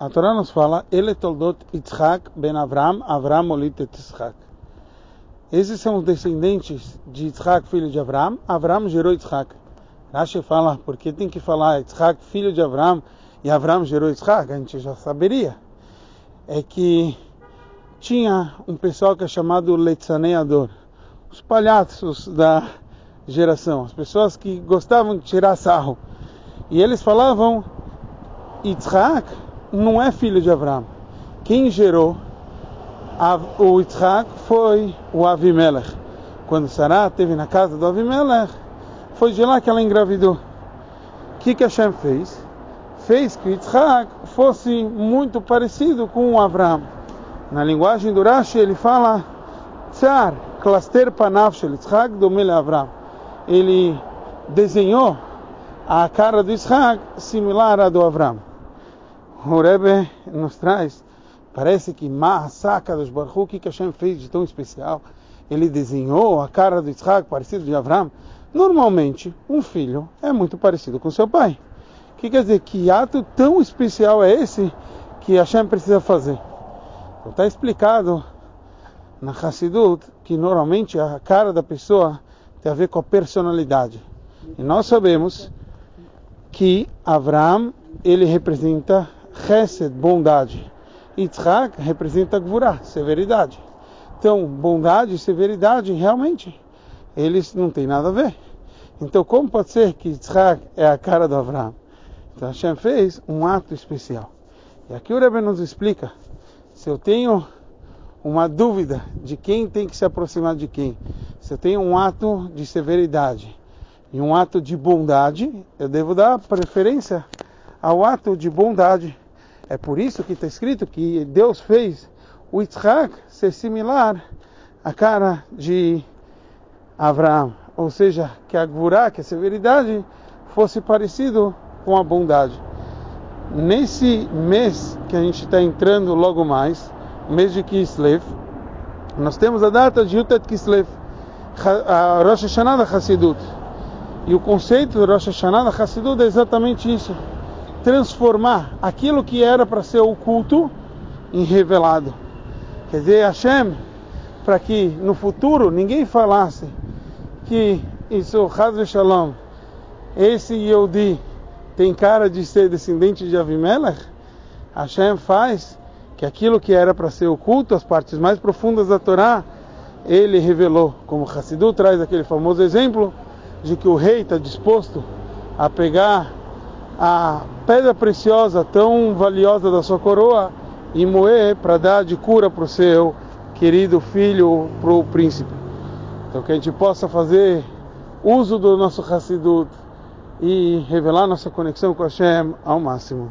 A Torá nos fala, ele toldot Yitzhak ben Avram, Avram molit et Yitzhak. Esses são os descendentes de Yitzhak, filho de Avram. Avram gerou Yitzhak. Rashi fala, porque tem que falar Yitzhak, filho de Avram, e Avram gerou Yitzhak, a gente já saberia. É que tinha um pessoal que é chamado Letzaneador, os palhaços da geração, as pessoas que gostavam de tirar sarro. E eles falavam, Yitzhak não é filho de Abraão. Quem gerou o Yitzhak foi o Avimelech. Quando Sarah esteve na casa do Avimelech, foi de lá que ela engravidou. O que, que Hashem fez? Fez que Yitzhak fosse muito parecido com Abraão. Na linguagem do Rashi, ele fala Tsar, klaster panav shel Yitzhak domele Abraão. Ele desenhou a cara do Yitzhak similar à do Abraão o Rebbe nos traz, parece que Mahasaka dos Baruch, o que Hashem fez de tão especial? Ele desenhou a cara do Isaac parecido de Abraão. Normalmente, um filho é muito parecido com seu pai. O que quer dizer? Que ato tão especial é esse que Hashem precisa fazer? Então está explicado na Hassidut que normalmente a cara da pessoa tem a ver com a personalidade. E nós sabemos que Abraão ele representa Chesed, bondade. Yitzhak representa Gvurah, severidade. Então, bondade e severidade, realmente, eles não têm nada a ver. Então, como pode ser que Yitzhak é a cara do Abraão? Então, Hashem fez um ato especial. E aqui o Rebbe nos explica, se eu tenho uma dúvida de quem tem que se aproximar de quem, se eu tenho um ato de severidade e um ato de bondade, eu devo dar preferência ao ato de bondade é por isso que está escrito que Deus fez o Yitzhak ser similar à cara de Abraão. Ou seja, que a Gvurá, que a severidade, fosse parecido com a bondade. Nesse mês que a gente está entrando logo mais, mês de Kislev, nós temos a data de Yutet Kislev, a Rosh Hashanah da Hassidut. E o conceito do Rosh Hashanah da Hassidut é exatamente isso transformar aquilo que era para ser oculto em revelado. Quer dizer, Hashem, para que no futuro ninguém falasse que isso, Haz Shalom, esse Yehudi tem cara de ser descendente de Avimelech, Hashem faz que aquilo que era para ser oculto, as partes mais profundas da Torá, ele revelou. Como Hassidu traz aquele famoso exemplo de que o rei está disposto a pegar a pedra preciosa, tão valiosa da sua coroa, e moer para dar de cura para o seu querido filho, para o príncipe. Então que a gente possa fazer uso do nosso Hassidut e revelar nossa conexão com Hashem ao máximo.